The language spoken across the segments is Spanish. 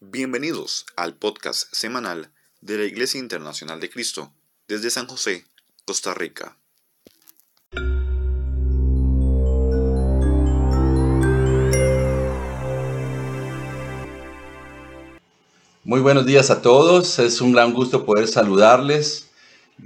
Bienvenidos al podcast semanal de la Iglesia Internacional de Cristo desde San José, Costa Rica. Muy buenos días a todos, es un gran gusto poder saludarles.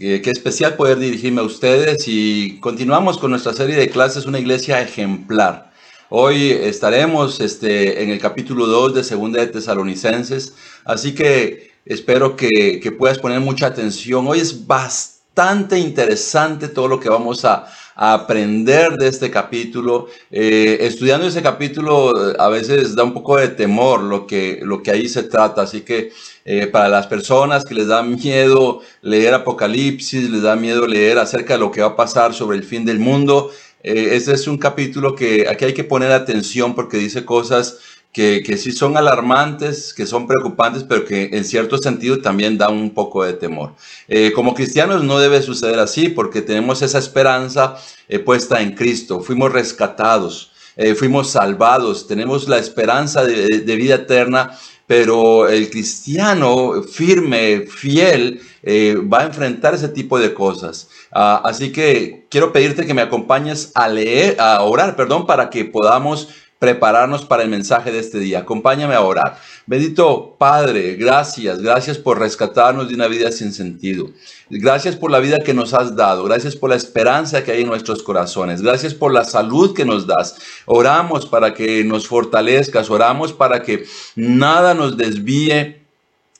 Eh, qué especial poder dirigirme a ustedes y continuamos con nuestra serie de clases Una iglesia ejemplar. Hoy estaremos este, en el capítulo 2 de Segunda de Tesalonicenses, así que espero que, que puedas poner mucha atención. Hoy es bastante interesante todo lo que vamos a, aprender de este capítulo. Eh, estudiando ese capítulo a veces da un poco de temor lo que, lo que ahí se trata, así que eh, para las personas que les da miedo leer Apocalipsis, les da miedo leer acerca de lo que va a pasar sobre el fin del mundo, eh, este es un capítulo que aquí hay que poner atención porque dice cosas que, que sí son alarmantes, que son preocupantes, pero que en cierto sentido también dan un poco de temor. Eh, como cristianos no debe suceder así porque tenemos esa esperanza eh, puesta en Cristo. Fuimos rescatados, fuimos salvados, tenemos la esperanza de, vida eterna pero el cristiano firme, fiel, eh, va a enfrentar ese tipo de cosas. Ah, así que quiero pedirte que me acompañes a leer, a orar, perdón, para que podamos prepararnos para el mensaje de este día. Acompáñame a orar. Bendito Padre, gracias, gracias por rescatarnos de una vida sin sentido. Gracias por la vida que nos has dado. Gracias por la esperanza que hay en nuestros corazones. Gracias por la salud que nos das. Oramos para que nos fortalezcas. Oramos para que nada nos desvíe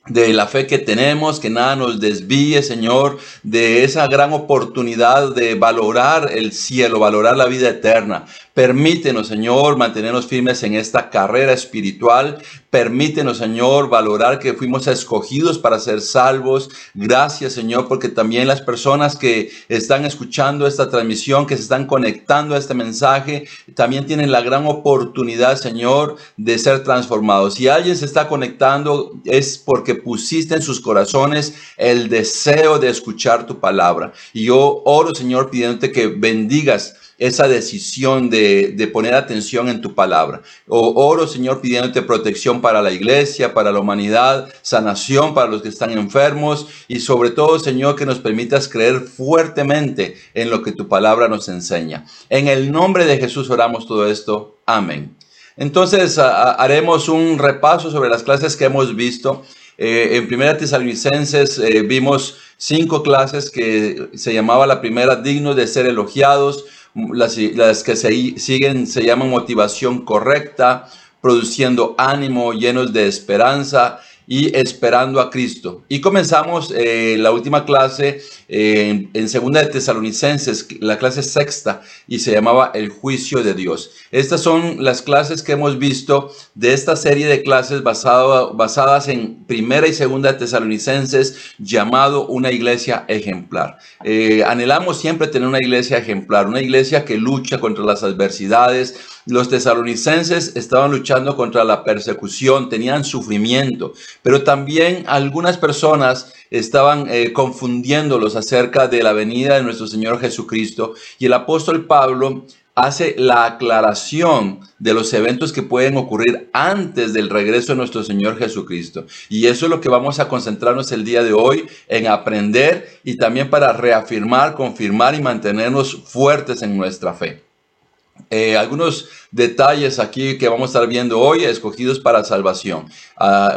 de la fe que tenemos, que nada nos desvíe, Señor, de esa gran oportunidad de valorar el cielo, valorar la vida eterna. Permítenos, Señor, mantenernos firmes en esta carrera espiritual. Permítenos, Señor, valorar que fuimos escogidos para ser salvos. Gracias, Señor, porque también las personas que están escuchando esta transmisión, que se están conectando a este mensaje, también tienen la gran oportunidad, Señor, de ser transformados. Si alguien se está conectando, es porque pusiste en sus corazones el deseo de escuchar tu palabra. Y yo oro, Señor, pidiéndote que bendigas esa decisión de, poner atención en tu palabra. O, oro, Señor, pidiéndote protección para la iglesia, para la humanidad, sanación para los que están enfermos y sobre todo, Señor, que nos permitas creer fuertemente en lo que tu palabra nos enseña. En el nombre de Jesús oramos todo esto. Amén. Entonces haremos un repaso sobre las clases que hemos visto. Eh, en Primera Tesalonicenses eh, vimos cinco clases que se llamaba la primera digno de ser elogiados, las, que se, siguen se llaman motivación correcta, produciendo ánimo, llenos de esperanza y esperando a Cristo. Y comenzamos eh, la última clase eh, en segunda de Tesalonicenses, la clase sexta, y se llamaba El juicio de Dios. Estas son las clases que hemos visto de esta serie de clases basado, basadas en primera y segunda de Tesalonicenses, llamado una iglesia ejemplar. Eh, anhelamos siempre tener una iglesia ejemplar, una iglesia que lucha contra las adversidades, los tesalonicenses estaban luchando contra la persecución, tenían sufrimiento, pero también algunas personas estaban eh, confundiéndolos acerca de la venida de nuestro Señor Jesucristo. Y el apóstol Pablo hace la aclaración de los eventos que pueden ocurrir antes del regreso de nuestro Señor Jesucristo. Y eso es lo que vamos a concentrarnos el día de hoy en aprender y también para reafirmar, confirmar y mantenernos fuertes en nuestra fe. Eh, algunos detalles aquí que vamos a estar viendo hoy, escogidos para salvación.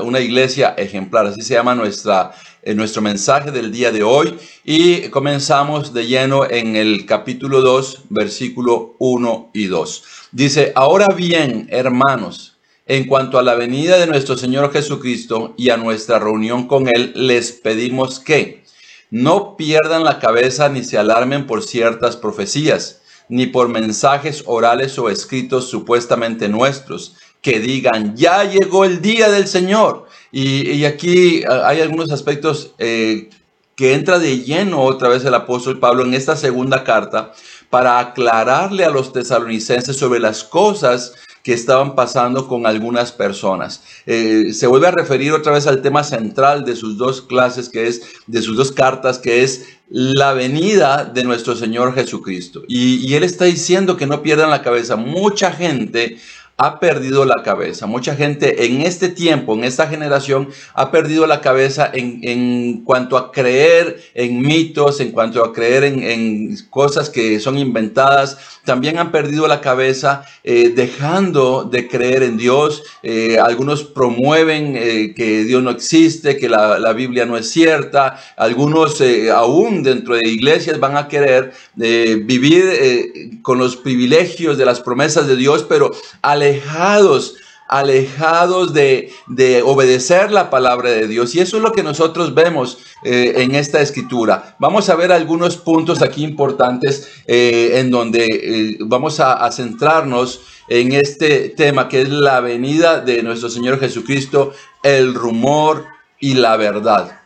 una iglesia ejemplar, así se llama nuestra, eh, nuestro mensaje del día de hoy. Y comenzamos de lleno en el capítulo 2, versículo 1 y 2. Dice, ahora bien, hermanos, en cuanto a la venida de nuestro Señor Jesucristo y a nuestra reunión con Él, les pedimos que no pierdan la cabeza ni se alarmen por ciertas profecías ni por mensajes orales o escritos supuestamente nuestros, que digan, ya llegó el día del Señor. Y, aquí ah, hay algunos aspectos eh, que entra de lleno otra vez el apóstol Pablo en esta segunda carta para aclararle a los tesalonicenses sobre las cosas que estaban pasando con algunas personas. Eh, se vuelve a referir otra vez al tema central de sus dos clases, que es, de sus dos cartas, que es la venida de nuestro Señor Jesucristo. Y, y él está diciendo que no pierdan la cabeza. Mucha gente ha perdido la cabeza. Mucha gente en este tiempo, en esta generación, ha perdido la cabeza en, cuanto a creer en mitos, en cuanto a creer en, cosas que son inventadas. También han perdido la cabeza eh, dejando de creer en Dios. Eh, algunos promueven eh, que Dios no existe, que la, la Biblia no es cierta. Algunos aún dentro de iglesias van a querer vivir con los privilegios de las promesas de Dios, pero al alejados, alejados de, obedecer la palabra de Dios. Y eso es lo que nosotros vemos eh, en esta escritura. Vamos a ver algunos puntos aquí importantes eh, en donde eh, vamos a, a centrarnos en este tema que es la venida de nuestro Señor Jesucristo, el rumor y la verdad.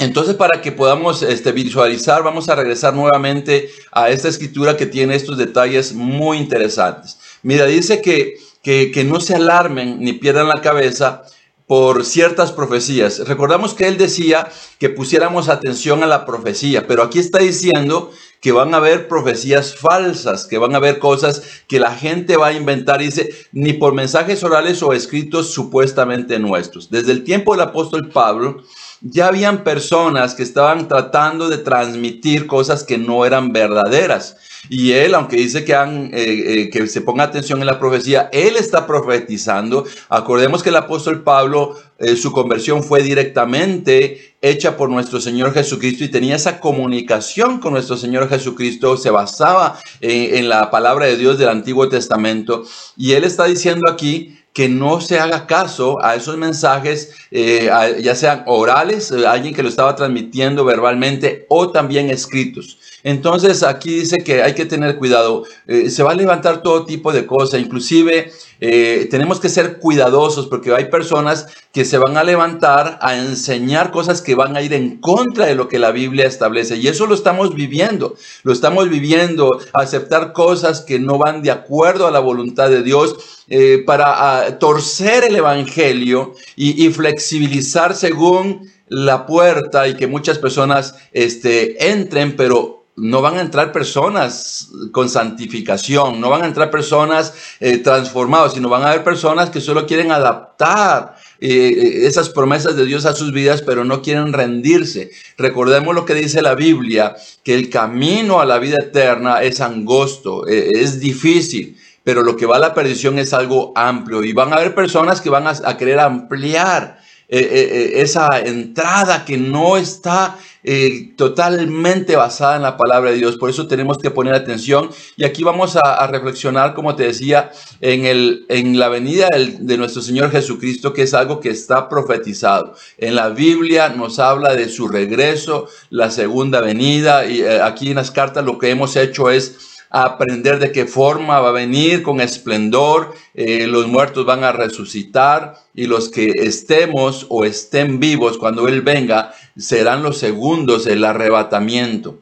Entonces, para que podamos este, visualizar, vamos a regresar nuevamente a esta escritura que tiene estos detalles muy interesantes. Mira, dice que que, no se alarmen ni pierdan la cabeza por ciertas profecías. Recordamos que él decía que pusiéramos atención a la profecía, pero aquí está diciendo que van a haber profecías falsas, que van a haber cosas que la gente va a inventar, dice, ni por mensajes orales o escritos supuestamente nuestros. Desde el tiempo del apóstol Pablo, ya habían personas que estaban tratando de transmitir cosas que no eran verdaderas. Y él, aunque dice que, han, eh, eh, que se ponga atención en la profecía, él está profetizando. Acordemos que el apóstol Pablo, eh, su conversión fue directamente hecha por nuestro Señor Jesucristo y tenía esa comunicación con nuestro Señor Jesucristo, se basaba en la palabra de Dios del Antiguo Testamento. Y él está diciendo aquí que no se haga caso a esos mensajes, ya sean orales, alguien que lo estaba transmitiendo verbalmente o también escritos. Entonces aquí dice que hay que tener cuidado. Eh, se va a levantar todo tipo de cosas, inclusive eh, tenemos que ser cuidadosos porque hay personas que se van a levantar a enseñar cosas que van a ir en contra de lo que la Biblia establece. Y eso lo estamos viviendo, lo estamos viviendo, aceptar cosas que no van de acuerdo a la voluntad de Dios. Eh, para torcer el Evangelio y, y flexibilizar según la puerta y que muchas personas este, entren, pero no van a entrar personas con santificación, no van a entrar personas eh, transformadas, sino van a haber personas que solo quieren adaptar eh, eh, esas promesas de Dios a sus vidas, pero no quieren rendirse. Recordemos lo que dice la Biblia, que el camino a la vida eterna es angosto, es difícil, pero lo que va a la perdición es algo amplio y van a haber personas que van a querer ampliar esa entrada que no está eh, totalmente basada en la palabra de Dios. Por eso tenemos que poner atención. Y aquí vamos a, reflexionar, como te decía, en, el, en la venida de nuestro Señor Jesucristo, que es algo que está profetizado. En la Biblia nos habla de su regreso, la segunda venida. Y eh, aquí en las cartas lo que hemos hecho es aprender de qué forma va a venir con esplendor, eh, los muertos van a resucitar y los que estemos o estén vivos cuando Él venga serán los segundos el arrebatamiento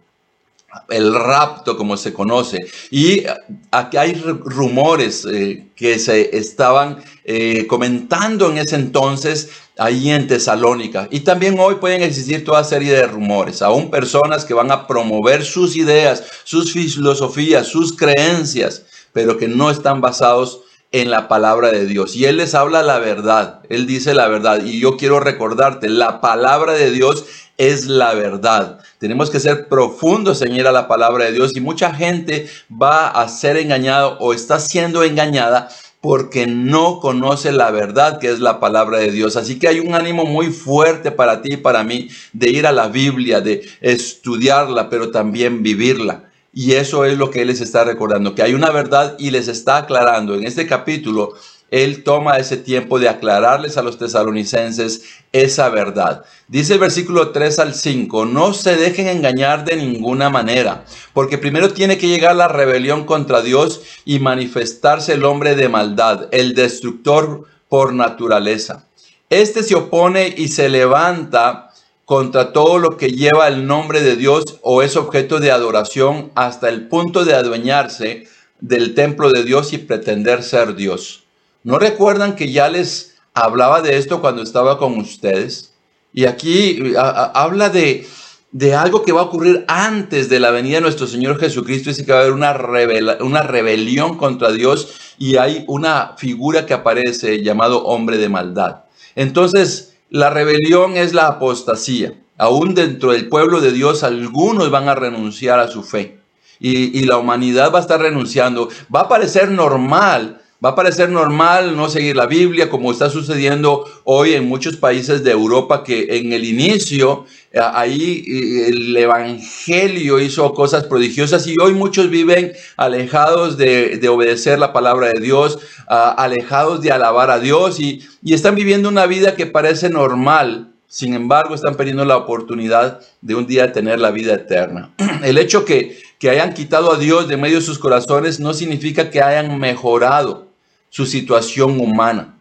el rapto como se conoce. Y aquí hay rumores eh, que se estaban eh, comentando en ese entonces ahí en Tesalónica. Y también hoy pueden existir toda serie de rumores, aún personas que van a promover sus ideas, sus filosofías, sus creencias, pero que no están basados en la palabra de Dios. Y Él les habla la verdad, Él dice la verdad. Y yo quiero recordarte, la palabra de Dios es la verdad. Tenemos que ser profundos en ir a la palabra de Dios y mucha gente va a ser engañada o está siendo engañada porque no conoce la verdad que es la palabra de Dios. Así que hay un ánimo muy fuerte para ti y para mí de ir a la Biblia, de estudiarla, pero también vivirla. Y eso es lo que Él les está recordando, que hay una verdad y les está aclarando en este capítulo él toma ese tiempo de aclararles a los tesalonicenses esa verdad. Dice el versículo 3 al 5, no se dejen engañar de ninguna manera, porque primero tiene que llegar la rebelión contra Dios y manifestarse el hombre de maldad, el destructor por naturaleza. Este se opone y se levanta contra todo lo que lleva el nombre de Dios o es objeto de adoración hasta el punto de adueñarse del templo de Dios y pretender ser Dios. ¿No recuerdan que ya les hablaba de esto cuando estaba con ustedes? Y aquí habla de, de algo que va a ocurrir antes de la venida de nuestro Señor Jesucristo. Dice que va a haber una, una rebelión contra Dios y hay una figura que aparece llamado hombre de maldad. Entonces, la rebelión es la apostasía. Aún dentro del pueblo de Dios, algunos van a renunciar a su fe. Y, la humanidad va a estar renunciando. Va a parecer normal Va a parecer normal no seguir la Biblia como está sucediendo hoy en muchos países de Europa que en el inicio eh, ahí eh, el Evangelio hizo cosas prodigiosas y hoy muchos viven alejados de, obedecer la palabra de Dios, ah, alejados de alabar a Dios y, y están viviendo una vida que parece normal. Sin embargo, están perdiendo la oportunidad de un día tener la vida eterna. El hecho que, que hayan quitado a Dios de medio de sus corazones no significa que hayan mejorado su situación humana.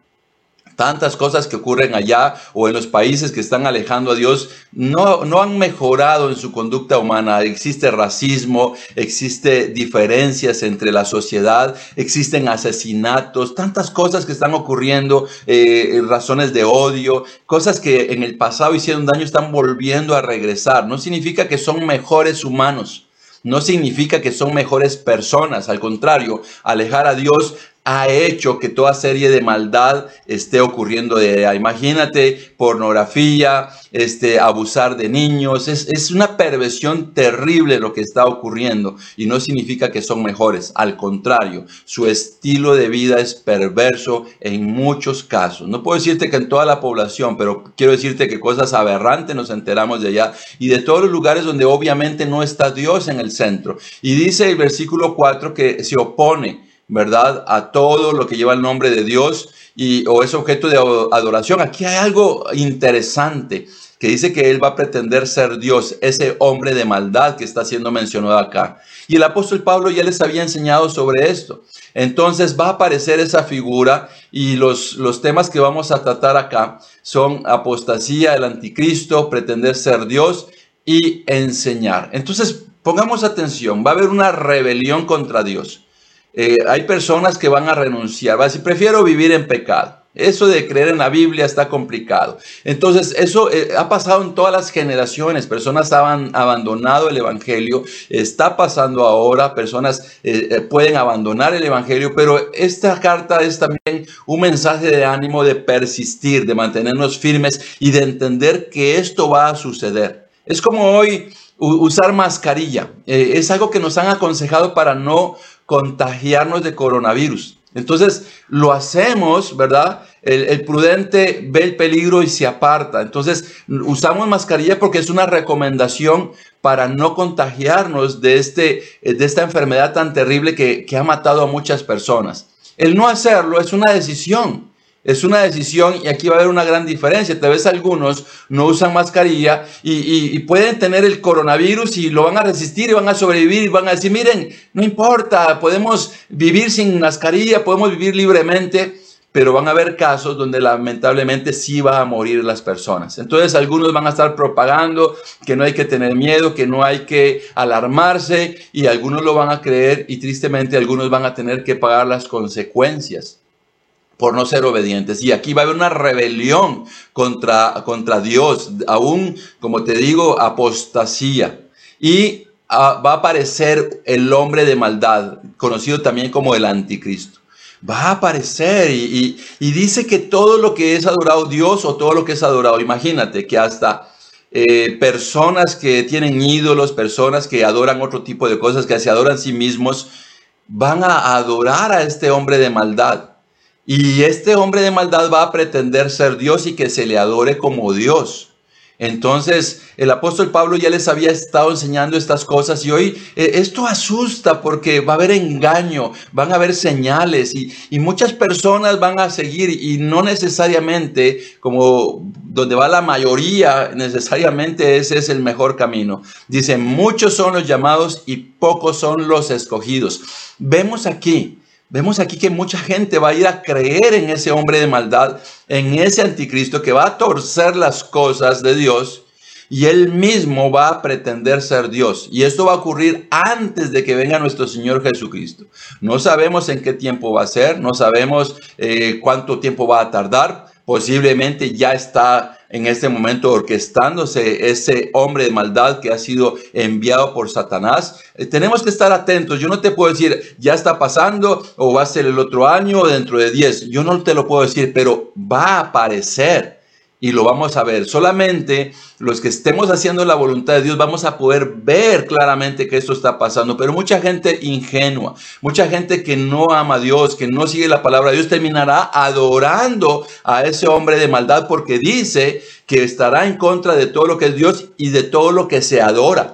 Tantas cosas que ocurren allá o en los países que están alejando a Dios no, no han mejorado en su conducta humana. Existe racismo, existe diferencias entre la sociedad, existen asesinatos, tantas cosas que están ocurriendo, eh, razones de odio, cosas que en el pasado hicieron daño están volviendo a regresar. No significa que son mejores humanos no significa que son mejores personas, al contrario, alejar a Dios ha hecho que toda serie de maldad esté ocurriendo de Imagínate pornografía, este, abusar de niños. Es, es, una perversión terrible lo que está ocurriendo y no significa que son mejores. Al contrario, su estilo de vida es perverso en muchos casos. No puedo decirte que en toda la población, pero quiero decirte que cosas aberrantes nos enteramos de allá y de todos los lugares donde obviamente no está Dios en el centro. Y dice el versículo 4 que se opone ¿verdad? A todo lo que lleva el nombre de Dios y, o es objeto de adoración. Aquí hay algo interesante que dice que él va a pretender ser Dios, ese hombre de maldad que está siendo mencionado acá. Y el apóstol Pablo ya les había enseñado sobre esto. Entonces va a aparecer esa figura y los, los temas que vamos a tratar acá son apostasía, el anticristo, pretender ser Dios y enseñar. Entonces pongamos atención, va a haber una rebelión contra Dios. Eh, hay personas que van a renunciar, va a decir, prefiero vivir en pecado. Eso de creer en la Biblia está complicado. Entonces, eso eh, ha pasado en todas las generaciones. Personas han abandonado el Evangelio. Está pasando ahora. Personas eh, pueden abandonar el Evangelio. Pero esta carta es también un mensaje de ánimo de persistir, de mantenernos firmes y de entender que esto va a suceder. Es como hoy usar mascarilla. es algo que nos han aconsejado para no contagiarnos de coronavirus. Entonces lo hacemos, ¿verdad? El, prudente ve el peligro y se aparta. Entonces usamos mascarilla porque es una recomendación para no contagiarnos de, este, de esta enfermedad tan terrible que, que ha matado a muchas personas. El no hacerlo es una decisión. Es una decisión y aquí va a haber una gran diferencia. Tal vez algunos no usan mascarilla y, pueden tener el coronavirus y lo van a resistir y van a sobrevivir van a decir, miren, no importa, podemos vivir sin mascarilla, podemos vivir libremente, pero van a haber casos donde lamentablemente sí va a morir las personas. Entonces algunos van a estar propagando que no hay que tener miedo, que no hay que alarmarse y algunos lo van a creer y tristemente algunos van a tener que pagar las consecuencias por no ser obedientes. Y aquí va a haber una rebelión contra, contra Dios, aún, como te digo, apostasía. Y ah, va a aparecer el hombre de maldad, conocido también como el anticristo. Va a aparecer y, dice que todo lo que es adorado Dios o todo lo que es adorado, imagínate que hasta eh, personas que tienen ídolos, personas que adoran otro tipo de cosas, que se adoran a sí mismos, van a adorar a este hombre de maldad. Y este hombre de maldad va a pretender ser Dios y que se le adore como Dios. Entonces, el apóstol Pablo ya les había estado enseñando estas cosas y hoy eh, esto asusta porque va a haber engaño, van a haber señales y, y, muchas personas van a seguir y no necesariamente como donde va la mayoría, necesariamente ese es el mejor camino. Dice, muchos son los llamados y pocos son los escogidos. Vemos aquí Vemos aquí que mucha gente va a ir a creer en ese hombre de maldad, en ese anticristo que va a torcer las cosas de Dios y él mismo va a pretender ser Dios. Y esto va a ocurrir antes de que venga nuestro Señor Jesucristo. No sabemos en qué tiempo va a ser, no sabemos eh, cuánto tiempo va a tardar. Posiblemente ya está en este momento orquestándose ese hombre de maldad que ha sido enviado por Satanás. Eh, tenemos que estar atentos. Yo no te puedo decir, ya está pasando o va a ser el otro año o dentro de 10. Yo no te lo puedo decir, pero va a aparecer y lo vamos a ver. Solamente los que estemos haciendo la voluntad de Dios vamos a poder ver claramente que esto está pasando. Pero mucha gente ingenua, mucha gente que no ama a Dios, que no sigue la palabra de Dios, terminará adorando a ese hombre de maldad porque dice que estará en contra de todo lo que es Dios y de todo lo que se adora.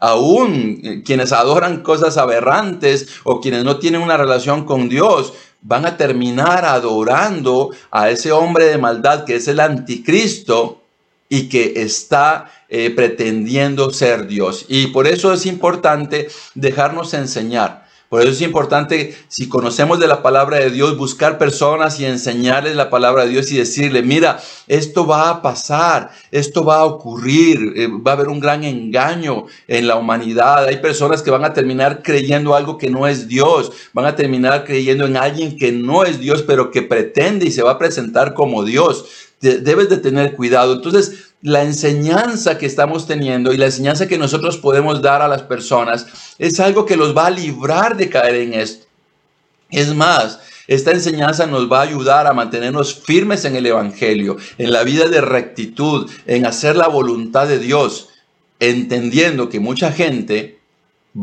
Aún eh, quienes adoran cosas aberrantes o quienes no tienen una relación con Dios, van a terminar adorando a ese hombre de maldad que es el anticristo y que está eh, pretendiendo ser Dios. Y por eso es importante dejarnos enseñar. Por eso es importante, si conocemos de la palabra de Dios, buscar personas y enseñarles la palabra de Dios y decirle, mira, esto va a pasar, esto va a ocurrir, eh, va a haber un gran engaño en la humanidad. Hay personas que van a terminar creyendo algo que no es Dios, van a terminar creyendo en alguien que no es Dios, pero que pretende y se va a presentar como Dios. Debes de tener cuidado. Entonces, la enseñanza que estamos teniendo y la enseñanza que nosotros podemos dar a las personas es algo que los va a librar de caer en esto. Es más, esta enseñanza nos va a ayudar a mantenernos firmes en el Evangelio, en la vida de rectitud, en hacer la voluntad de Dios, entendiendo que mucha gente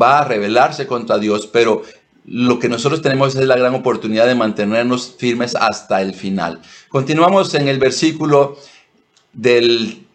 va a rebelarse contra Dios, pero lo que nosotros tenemos es la gran oportunidad de mantenernos firmes hasta el final. Continuamos en el versículo del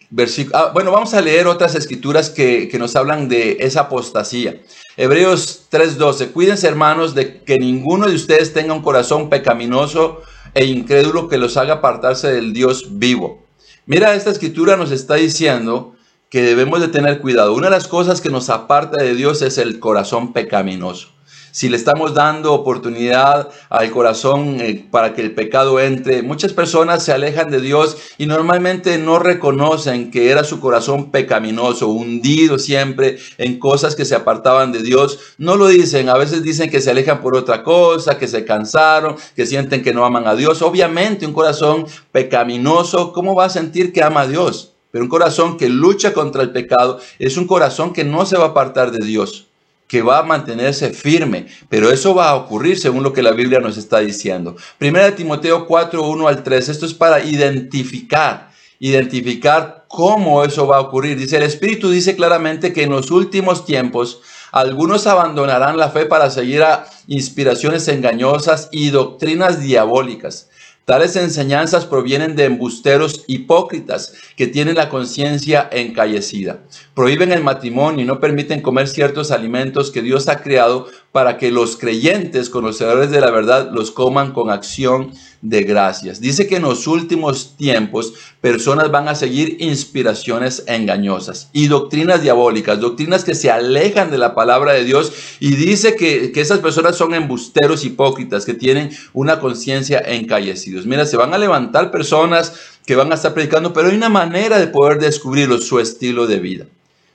Ah, bueno, vamos a leer otras escrituras que, que nos hablan de esa apostasía. Hebreos 3:12. Cuídense, hermanos, de que ninguno de ustedes tenga un corazón pecaminoso e incrédulo que los haga apartarse del Dios vivo. Mira, esta escritura nos está diciendo que debemos de tener cuidado. Una de las cosas que nos aparta de Dios es el corazón pecaminoso si le estamos dando oportunidad al corazón eh, para que el pecado entre, muchas personas se alejan de Dios y normalmente no reconocen que era su corazón pecaminoso, hundido siempre en cosas que se apartaban de Dios. No lo dicen, a veces dicen que se alejan por otra cosa, que se cansaron, que sienten que no aman a Dios. Obviamente un corazón pecaminoso, ¿cómo va a sentir que ama a Dios? Pero un corazón que lucha contra el pecado es un corazón que no se va a apartar de Dios que va a mantenerse firme, pero eso va a ocurrir según lo que la Biblia nos está diciendo. Primera de Timoteo 4, 1 al 3, esto es para identificar, identificar cómo eso va a ocurrir. Dice, el Espíritu dice claramente que en los últimos tiempos algunos abandonarán la fe para seguir a inspiraciones engañosas y doctrinas diabólicas Tales enseñanzas provienen de embusteros hipócritas que tienen la conciencia encallecida. Prohíben el matrimonio y no permiten comer ciertos alimentos que Dios ha creado para que los creyentes, conocedores de la verdad, los coman con acción de gracias. Dice que en los últimos tiempos personas van a seguir inspiraciones engañosas y doctrinas diabólicas, doctrinas que se alejan de la palabra de Dios y dice que, esas personas son embusteros hipócritas que tienen una conciencia encallecidos. Mira, se van a levantar personas que van a estar predicando, pero hay una manera de poder descubrirlo, su estilo de vida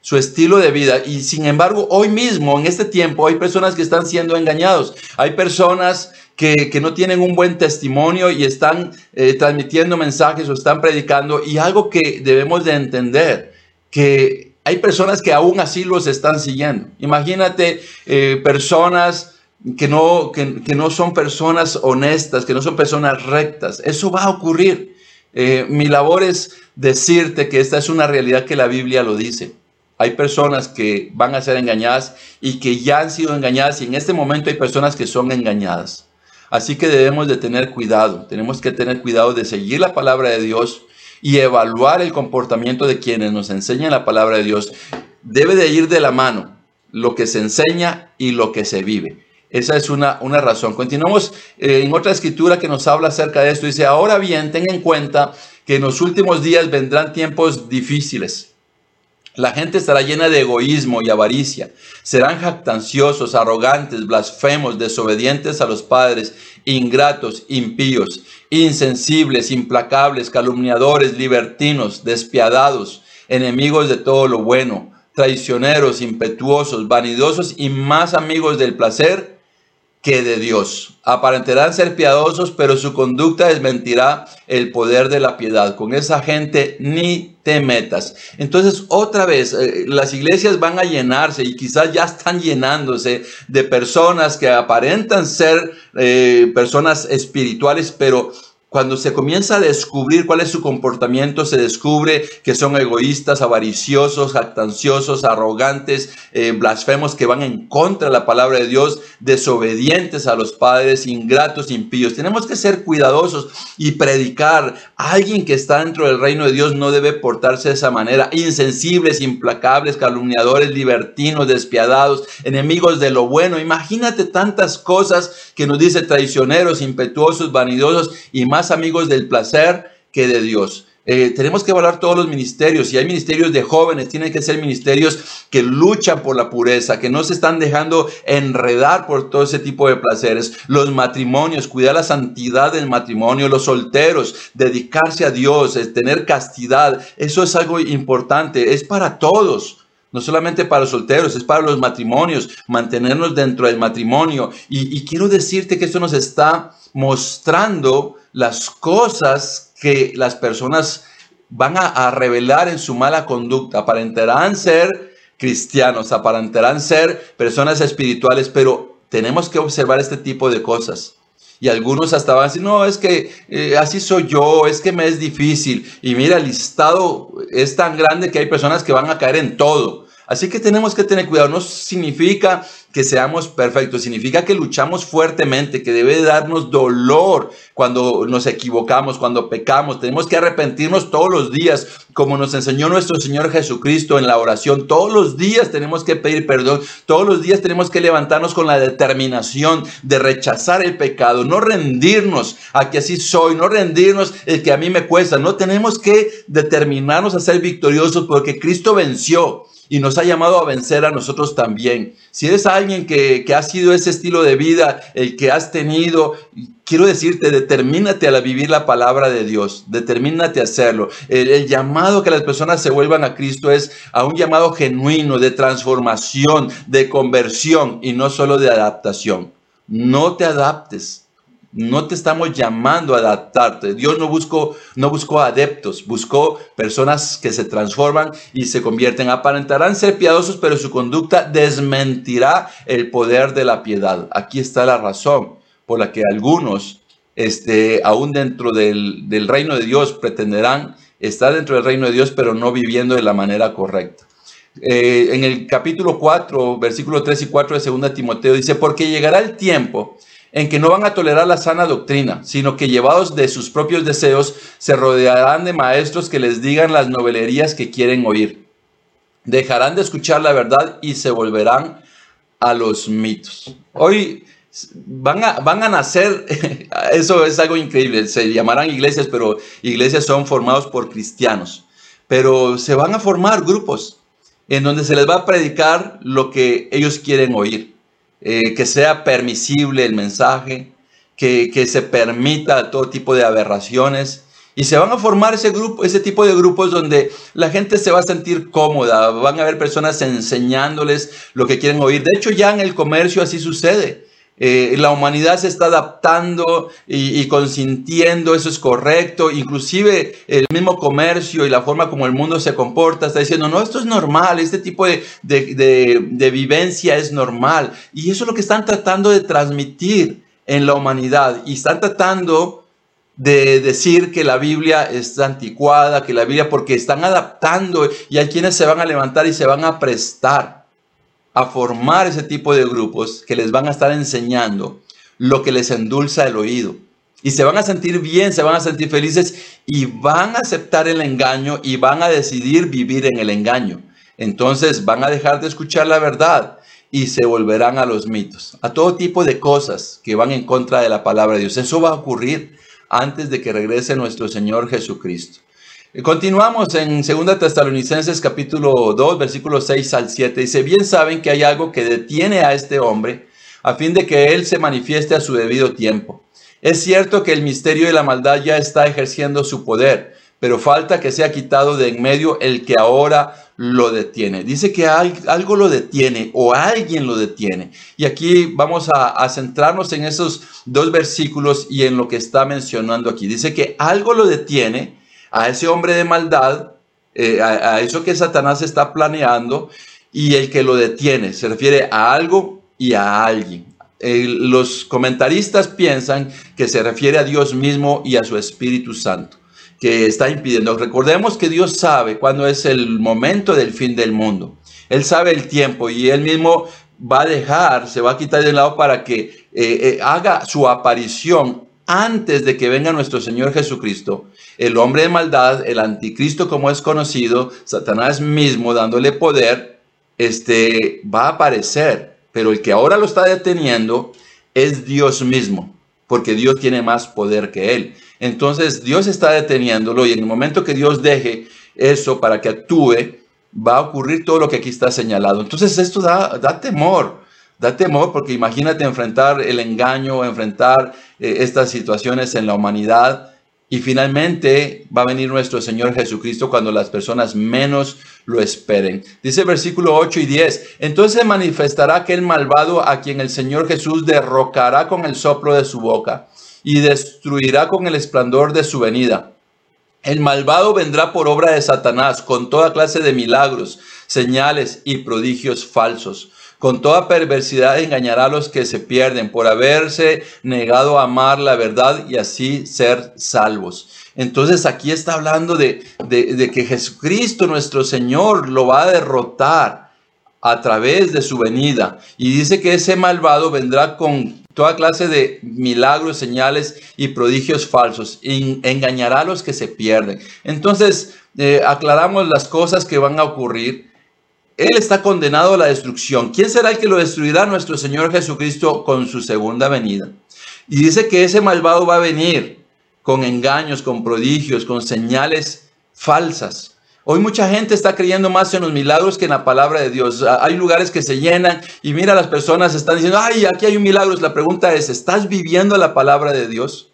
su estilo de vida. Y sin embargo, hoy mismo, en este tiempo, hay personas que están siendo engañados. Hay personas que, no tienen un buen testimonio y están eh, transmitiendo mensajes o están predicando. Y algo que debemos de entender, que hay personas que aún así los están siguiendo. Imagínate eh, personas que no, que, no son personas honestas, que no son personas rectas. Eso va a ocurrir. Eh, mi labor es decirte que esta es una realidad que la Biblia lo dice. Hay personas que van a ser engañadas y que ya han sido engañadas y en este momento hay personas que son engañadas. Así que debemos de tener cuidado, tenemos que tener cuidado de seguir la palabra de Dios y evaluar el comportamiento de quienes nos enseñan la palabra de Dios. Debe de ir de la mano lo que se enseña y lo que se vive. Esa es una, una razón. Continuamos eh, en otra escritura que nos habla acerca de esto. Dice, ahora bien, ten en cuenta que en los últimos días vendrán tiempos difíciles la gente estará llena de egoísmo y avaricia. Serán jactanciosos, arrogantes, blasfemos, desobedientes a los padres, ingratos, impíos, insensibles, implacables, calumniadores, libertinos, despiadados, enemigos de todo lo bueno, traicioneros, impetuosos, vanidosos y más amigos del placer que de Dios. Aparentarán ser piadosos, pero su conducta desmentirá el poder de la piedad. Con esa gente ni te metas. Entonces, otra vez, eh, las iglesias van a llenarse y quizás ya están llenándose de personas que aparentan ser eh, personas espirituales, pero cuando se comienza a descubrir cuál es su comportamiento, se descubre que son egoístas, avariciosos, jactanciosos, arrogantes, eh, blasfemos que van en contra de la palabra de Dios, desobedientes a los padres, ingratos, impíos. Tenemos que ser cuidadosos y predicar. Alguien que está dentro del reino de Dios no debe portarse de esa manera. Insensibles, implacables, calumniadores, libertinos, despiadados, enemigos de lo bueno. Imagínate tantas cosas que nos dice traicioneros, impetuosos, vanidosos y más amigos del placer que de Dios. Eh, tenemos que evaluar todos los ministerios. Si hay ministerios de jóvenes, tienen que ser ministerios que luchan por la pureza, que no se están dejando enredar por todo ese tipo de placeres. Los matrimonios, cuidar la santidad del matrimonio. Los solteros, dedicarse a Dios, tener castidad. Eso es algo importante. Es para todos. No solamente para los solteros, es para los matrimonios, mantenernos dentro del matrimonio. Y, quiero decirte que esto nos está mostrando las cosas que las personas van a, revelar en su mala conducta. Aparentarán ser cristianos, aparentarán ser personas espirituales, pero tenemos que observar este tipo de cosas. Y algunos hasta van a decir, no, es que eh, así soy yo, es que me es difícil. Y mira, el listado es tan grande que hay personas que van a caer en todo. Así que tenemos que tener cuidado. No significa que seamos perfectos, significa que luchamos fuertemente, que debe darnos dolor cuando nos equivocamos, cuando pecamos. Tenemos que arrepentirnos todos los días, como nos enseñó nuestro Señor Jesucristo en la oración. Todos los días tenemos que pedir perdón, todos los días tenemos que levantarnos con la determinación de rechazar el pecado, no rendirnos a que así soy, no rendirnos el que a mí me cuesta. No tenemos que determinarnos a ser victoriosos porque Cristo venció y nos ha llamado a vencer a nosotros también. Si eres alguien que, ha sido ese estilo de vida, el que has tenido, quiero decirte, determínate a vivir la palabra de Dios, determínate a hacerlo. El, el, llamado que las personas se vuelvan a Cristo es a un llamado genuino de transformación, de conversión y no solo de adaptación. No te adaptes, no te estamos llamando a adaptarte. Dios no buscó, no buscó adeptos, buscó personas que se transforman y se convierten. Aparentarán ser piadosos, pero su conducta desmentirá el poder de la piedad. Aquí está la razón por la que algunos, este, aún dentro del, del reino de Dios, pretenderán estar dentro del reino de Dios, pero no viviendo de la manera correcta. Eh, en el capítulo 4, versículo 3 y 4 de 2 Timoteo dice, porque llegará el tiempo en que no van a tolerar la sana doctrina, sino que llevados de sus propios deseos, se rodearán de maestros que les digan las novelerías que quieren oír. Dejarán de escuchar la verdad y se volverán a los mitos. Hoy van a, van a nacer, eso es algo increíble, se llamarán iglesias, pero iglesias son formados por cristianos. Pero se van a formar grupos en donde se les va a predicar lo que ellos quieren oír. Eh, que sea permisible el mensaje, que, que, se permita todo tipo de aberraciones. Y se van a formar ese grupo, ese tipo de grupos donde la gente se va a sentir cómoda, van a haber personas enseñándoles lo que quieren oír. De hecho, ya en el comercio así sucede. Eh, la humanidad se está adaptando y, consintiendo, eso es correcto. Inclusive el mismo comercio y la forma como el mundo se comporta está diciendo, no, esto es normal, este tipo de, de vivencia es normal. Y eso es lo que están tratando de transmitir en la humanidad. Y están tratando de decir que la Biblia es anticuada, que la Biblia, porque están adaptando y hay quienes se van a levantar y se van a prestar a formar ese tipo de grupos que les van a estar enseñando lo que les endulza el oído. Y se van a sentir bien, se van a sentir felices y van a aceptar el engaño y van a decidir vivir en el engaño. Entonces van a dejar de escuchar la verdad y se volverán a los mitos, a todo tipo de cosas que van en contra de la palabra de Dios. Eso va a ocurrir antes de que regrese nuestro Señor Jesucristo. Continuamos en 2 Tesalonicenses capítulo 2, versículos 6 al 7. Dice, bien saben que hay algo que detiene a este hombre a fin de que él se manifieste a su debido tiempo. Es cierto que el misterio de la maldad ya está ejerciendo su poder, pero falta que sea quitado de en medio el que ahora lo detiene. Dice que algo lo detiene o alguien lo detiene. Y aquí vamos a, centrarnos en esos dos versículos y en lo que está mencionando aquí. Dice que algo lo detiene a ese hombre de maldad, eh, a, eso que Satanás está planeando, y el que lo detiene se refiere a algo y a alguien. los comentaristas piensan que se refiere a Dios mismo y a su Espíritu Santo que está impidiendo. Recordemos que Dios sabe cuándo es el momento del fin del mundo. Él sabe el tiempo y él mismo va a dejar, se va a quitar de lado para que eh, eh, haga su aparición antes de que venga nuestro Señor Jesucristo. El hombre de maldad, el anticristo como es conocido, Satanás mismo dándole poder, este, va a aparecer. Pero el que ahora lo está deteniendo es Dios mismo, porque Dios tiene más poder que él. Entonces Dios está deteniéndolo y en el momento que Dios deje eso para que actúe, va a ocurrir todo lo que aquí está señalado. Entonces esto da, da temor, da temor porque imagínate enfrentar el engaño, enfrentar eh, estas situaciones en la humanidad y finalmente va a venir nuestro Señor Jesucristo cuando las personas menos lo esperen. Dice versículo 8 y 10, entonces manifestará aquel malvado a quien el Señor Jesús derrocará con el soplo de su boca y destruirá con el esplendor de su venida. El malvado vendrá por obra de Satanás con toda clase de milagros, señales y prodigios falsos. Con toda perversidad engañará a los que se pierden por haberse negado a amar la verdad y así ser salvos. Entonces aquí está hablando de, de que Jesucristo nuestro Señor lo va a derrotar a través de su venida. Y dice que ese malvado vendrá con toda clase de milagros, señales y prodigios falsos. Y engañará a los que se pierden. Entonces, eh, aclaramos las cosas que van a ocurrir. Él está condenado a la destrucción. ¿Quién será el que lo destruirá? Nuestro Señor Jesucristo con su segunda venida. Y dice que ese malvado va a venir con engaños, con prodigios, con señales falsas. Hoy mucha gente está creyendo más en los milagros que en la palabra de Dios. Hay lugares que se llenan y mira, las personas están diciendo, ay, aquí hay un milagro. La pregunta es, ¿estás viviendo la palabra de Dios?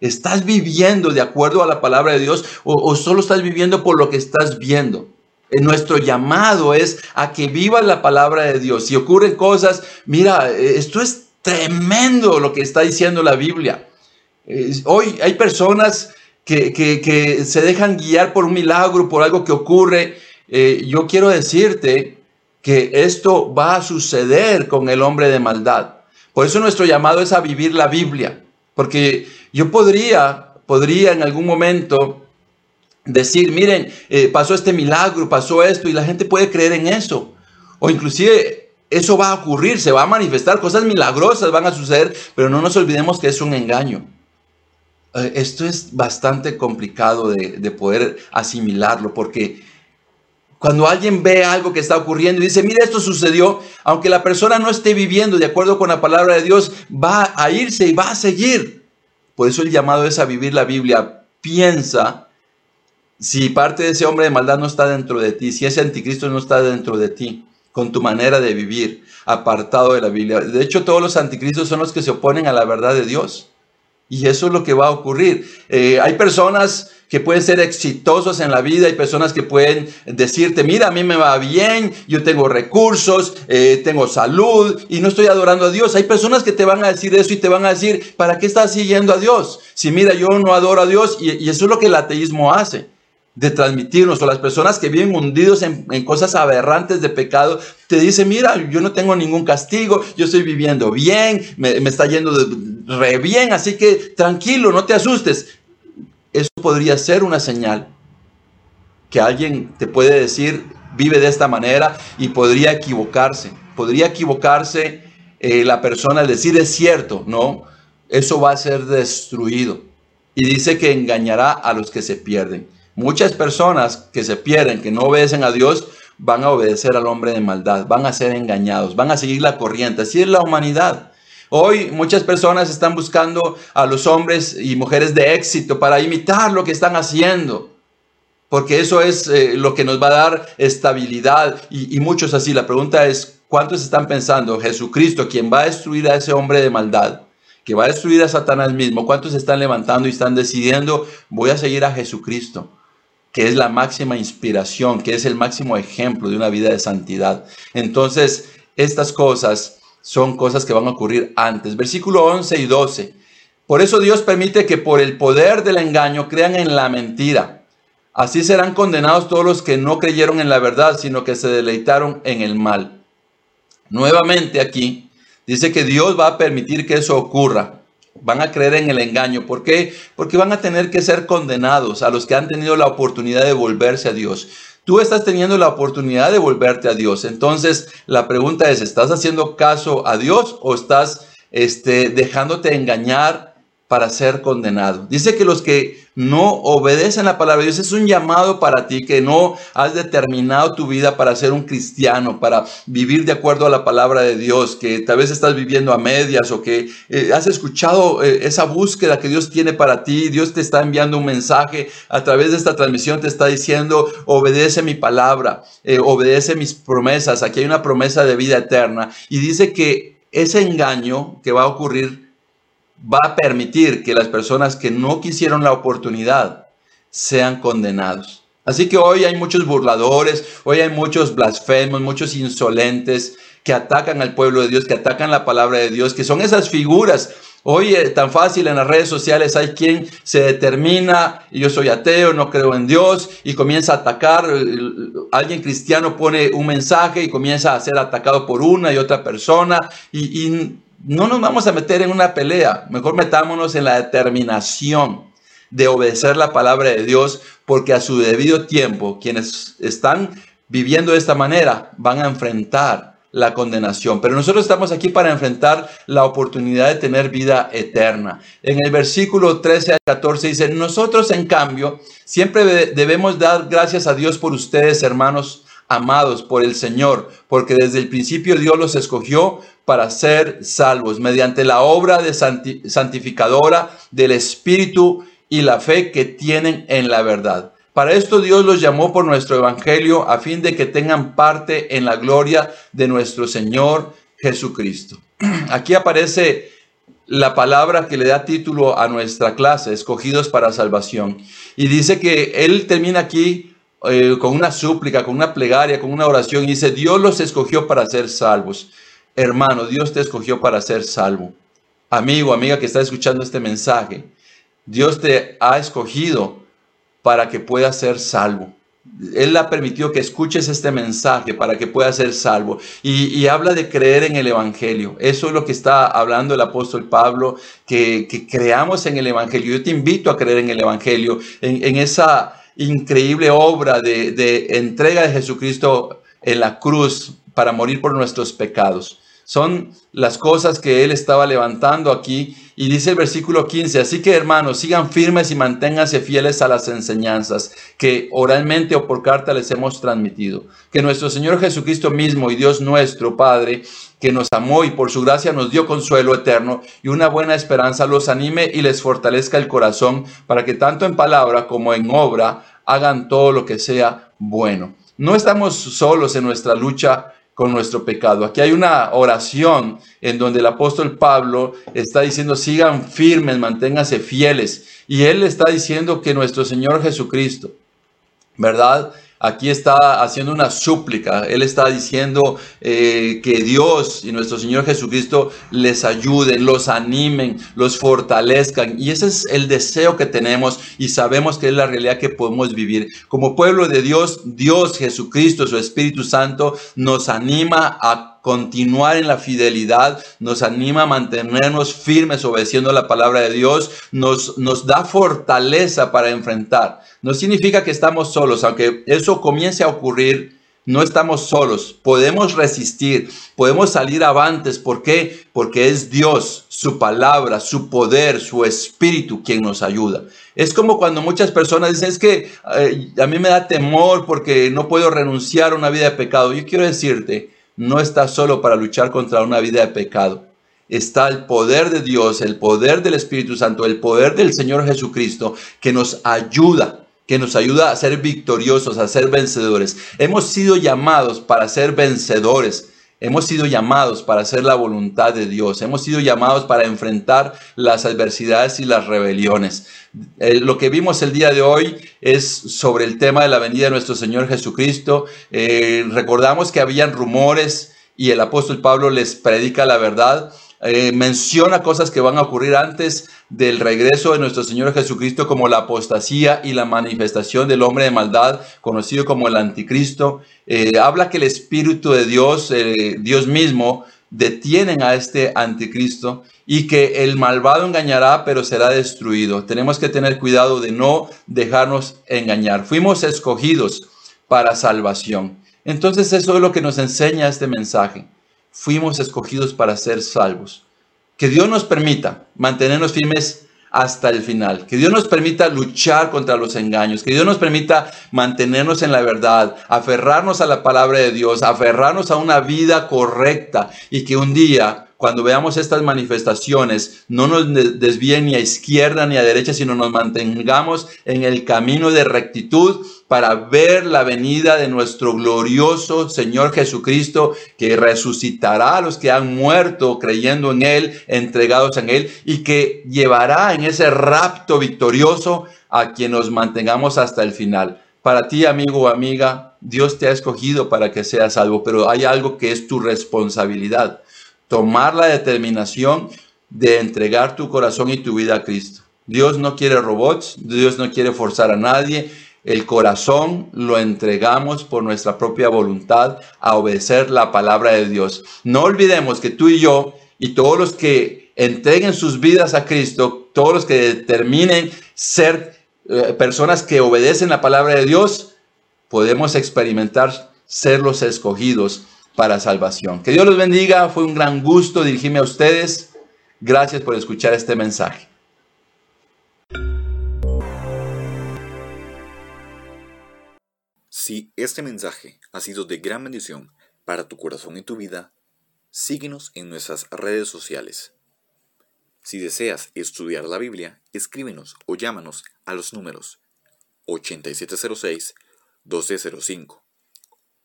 ¿Estás viviendo de acuerdo a la palabra de Dios o, solo estás viviendo por lo que estás viendo? Eh, nuestro llamado es a que viva la palabra de Dios. Si ocurren cosas, mira, eh, esto es tremendo lo que está diciendo la Biblia. Hoy hay personas que, se dejan guiar por un milagro, por algo que ocurre. Eh, yo quiero decirte que esto va a suceder con el hombre de maldad. Por eso nuestro llamado es a vivir la Biblia. Porque yo podría, podría en algún momento decir, miren, eh, pasó este milagro, pasó esto, y la gente puede creer en eso. O inclusive eso va a ocurrir, se va a manifestar, cosas milagrosas van a suceder, pero no nos olvidemos que es un engaño. Eh, esto es bastante complicado de, poder asimilarlo porque cuando alguien ve algo que está ocurriendo y dice, mira, esto sucedió, aunque la persona no esté viviendo de acuerdo con la palabra de Dios, va a irse y va a seguir. Por eso el llamado es a vivir la Biblia. Piensa si parte de ese hombre de maldad no está dentro de ti, si ese anticristo no está dentro de ti, con tu manera de vivir, apartado de la Biblia. De hecho, todos los anticristos son los que se oponen a la verdad de Dios. Y eso es lo que va a ocurrir. Eh, hay personas que pueden ser exitosos en la vida, hay personas que pueden decirte, mira, a mí me va bien, yo tengo recursos, eh, tengo salud y no estoy adorando a Dios. Hay personas que te van a decir eso y te van a decir, ¿para qué estás siguiendo a Dios? Si mira, yo no adoro a Dios y, y eso es lo que el ateísmo hace de transmitirnos, o las personas que viven hundidos en, cosas aberrantes de pecado, te dicen, mira, yo no tengo ningún castigo, yo estoy viviendo bien, me, está yendo re bien, así que tranquilo, no te asustes. Eso podría ser una señal que alguien te puede decir, vive de esta manera y podría equivocarse. Podría equivocarse eh, la persona al decir es cierto, no, eso va a ser destruido. Y dice que engañará a los que se pierden. Muchas personas que se pierden, que no obedecen a Dios, van a obedecer al hombre de maldad, van a ser engañados, van a seguir la corriente. Así es la humanidad. Hoy muchas personas están buscando a los hombres y mujeres de éxito para imitar lo que están haciendo. Porque eso es eh, lo que nos va a dar estabilidad. Y, y muchos así. La pregunta es, ¿cuántos están pensando? Jesucristo, quien va a destruir a ese hombre de maldad, que va a destruir a Satanás mismo. ¿Cuántos están levantando y están decidiendo, voy a seguir a Jesucristo? Que es la máxima inspiración, que es el máximo ejemplo de una vida de santidad. Entonces, estas cosas son cosas que van a ocurrir antes. Versículo 11 y 12. Por eso Dios permite que por el poder del engaño crean en la mentira. Así serán condenados todos los que no creyeron en la verdad, sino que se deleitaron en el mal. Nuevamente aquí dice que Dios va a permitir que eso ocurra van a creer en el engaño. ¿Por qué? Porque van a tener que ser condenados a los que han tenido la oportunidad de volverse a Dios. Tú estás teniendo la oportunidad de volverte a Dios. Entonces, la pregunta es, ¿estás haciendo caso a Dios o estás este, dejándote engañar para ser condenado. Dice que los que no obedecen la palabra de Dios es un llamado para ti, que no has determinado tu vida para ser un cristiano, para vivir de acuerdo a la palabra de Dios, que tal vez estás viviendo a medias o que eh, has escuchado eh, esa búsqueda que Dios tiene para ti. Dios te está enviando un mensaje a través de esta transmisión, te está diciendo, obedece mi palabra, eh, obedece mis promesas. Aquí hay una promesa de vida eterna. Y dice que ese engaño que va a ocurrir va a permitir que las personas que no quisieron la oportunidad sean condenados. Así que hoy hay muchos burladores, hoy hay muchos blasfemos, muchos insolentes que atacan al pueblo de Dios, que atacan la palabra de Dios, que son esas figuras. Hoy es tan fácil en las redes sociales hay quien se determina, yo soy ateo, no creo en Dios, y comienza a atacar. Alguien cristiano pone un mensaje y comienza a ser atacado por una y otra persona. Y no nos vamos a meter en una pelea, mejor metámonos en la determinación de obedecer la palabra de Dios, porque a su debido tiempo quienes están viviendo de esta manera van a enfrentar la condenación. Pero nosotros estamos aquí para enfrentar la oportunidad de tener vida eterna. En el versículo 13 al 14 dice, nosotros en cambio siempre debemos dar gracias a Dios por ustedes, hermanos amados por el Señor, porque desde el principio Dios los escogió para ser salvos mediante la obra de santificadora del Espíritu y la fe que tienen en la verdad. Para esto Dios los llamó por nuestro Evangelio a fin de que tengan parte en la gloria de nuestro Señor Jesucristo. Aquí aparece la palabra que le da título a nuestra clase, escogidos para salvación. Y dice que Él termina aquí eh, con una súplica, con una plegaria, con una oración y dice, Dios los escogió para ser salvos. Hermano, Dios te escogió para ser salvo. Amigo, amiga que está escuchando este mensaje, Dios te ha escogido para que puedas ser salvo. Él ha permitido que escuches este mensaje para que puedas ser salvo. Y, habla de creer en el Evangelio. Eso es lo que está hablando el apóstol Pablo, que, creamos en el Evangelio. Yo te invito a creer en el Evangelio, en, esa increíble obra de, entrega de Jesucristo en la cruz para morir por nuestros pecados. Son las cosas que él estaba levantando aquí. Y dice el versículo 15, así que hermanos, sigan firmes y manténganse fieles a las enseñanzas que oralmente o por carta les hemos transmitido. Que nuestro Señor Jesucristo mismo y Dios nuestro Padre, que nos amó y por su gracia nos dio consuelo eterno y una buena esperanza, los anime y les fortalezca el corazón para que tanto en palabra como en obra hagan todo lo que sea bueno. No estamos solos en nuestra lucha con nuestro pecado. Aquí hay una oración en donde el apóstol Pablo está diciendo, sigan firmes, manténganse fieles. Y él está diciendo que nuestro Señor Jesucristo, ¿verdad? Aquí está haciendo una súplica. Él está diciendo eh, que Dios y nuestro Señor Jesucristo les ayuden, los animen, los fortalezcan. Y ese es el deseo que tenemos y sabemos que es la realidad que podemos vivir. Como pueblo de Dios, Dios Jesucristo, su Espíritu Santo, nos anima a continuar en la fidelidad, nos anima a mantenernos firmes obedeciendo la palabra de Dios, nos, nos da fortaleza para enfrentar. No significa que estamos solos, aunque eso comience a ocurrir, no estamos solos, podemos resistir, podemos salir avantes. ¿Por qué? Porque es Dios, su palabra, su poder, su espíritu quien nos ayuda. Es como cuando muchas personas dicen, es que eh, a mí me da temor porque no puedo renunciar a una vida de pecado. Yo quiero decirte, no estás solo para luchar contra una vida de pecado. Está el poder de Dios, el poder del Espíritu Santo, el poder del Señor Jesucristo que nos ayuda, que nos ayuda a ser victoriosos, a ser vencedores. Hemos sido llamados para ser vencedores Hemos sido llamados para hacer la voluntad de Dios. Hemos sido llamados para enfrentar las adversidades y las rebeliones. Eh, lo que vimos el día de hoy es sobre el tema de la venida de nuestro Señor Jesucristo. Eh, recordamos que habían rumores y el apóstol Pablo les predica la verdad. Eh, menciona cosas que van a ocurrir antes del regreso de nuestro Señor Jesucristo como la apostasía y la manifestación del hombre de maldad, conocido como el anticristo. Eh, habla que el Espíritu de Dios, eh, Dios mismo, detienen a este anticristo y que el malvado engañará, pero será destruido. Tenemos que tener cuidado de no dejarnos engañar. Fuimos escogidos para salvación. Entonces eso es lo que nos enseña este mensaje fuimos escogidos para ser salvos. Que Dios nos permita mantenernos firmes hasta el final. Que Dios nos permita luchar contra los engaños. Que Dios nos permita mantenernos en la verdad, aferrarnos a la palabra de Dios, aferrarnos a una vida correcta y que un día cuando veamos estas manifestaciones, no nos desvíen ni a izquierda ni a derecha, sino nos mantengamos en el camino de rectitud para ver la venida de nuestro glorioso Señor Jesucristo, que resucitará a los que han muerto creyendo en Él, entregados en Él, y que llevará en ese rapto victorioso a quien nos mantengamos hasta el final. Para ti, amigo o amiga, Dios te ha escogido para que seas salvo, pero hay algo que es tu responsabilidad tomar la determinación de entregar tu corazón y tu vida a Cristo. Dios no quiere robots, Dios no quiere forzar a nadie. El corazón lo entregamos por nuestra propia voluntad a obedecer la palabra de Dios. No olvidemos que tú y yo y todos los que entreguen sus vidas a Cristo, todos los que determinen ser eh, personas que obedecen la palabra de Dios, podemos experimentar ser los escogidos para salvación. Que Dios los bendiga, fue un gran gusto dirigirme a ustedes. Gracias por escuchar este mensaje. Si este mensaje ha sido de gran bendición para tu corazón y tu vida, síguenos en nuestras redes sociales. Si deseas estudiar la Biblia, escríbenos o llámanos a los números 8706-1205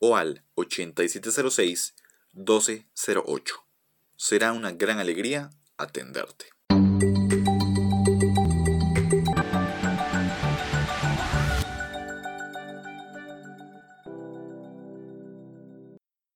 o al 8706-1208. Será una gran alegría atenderte.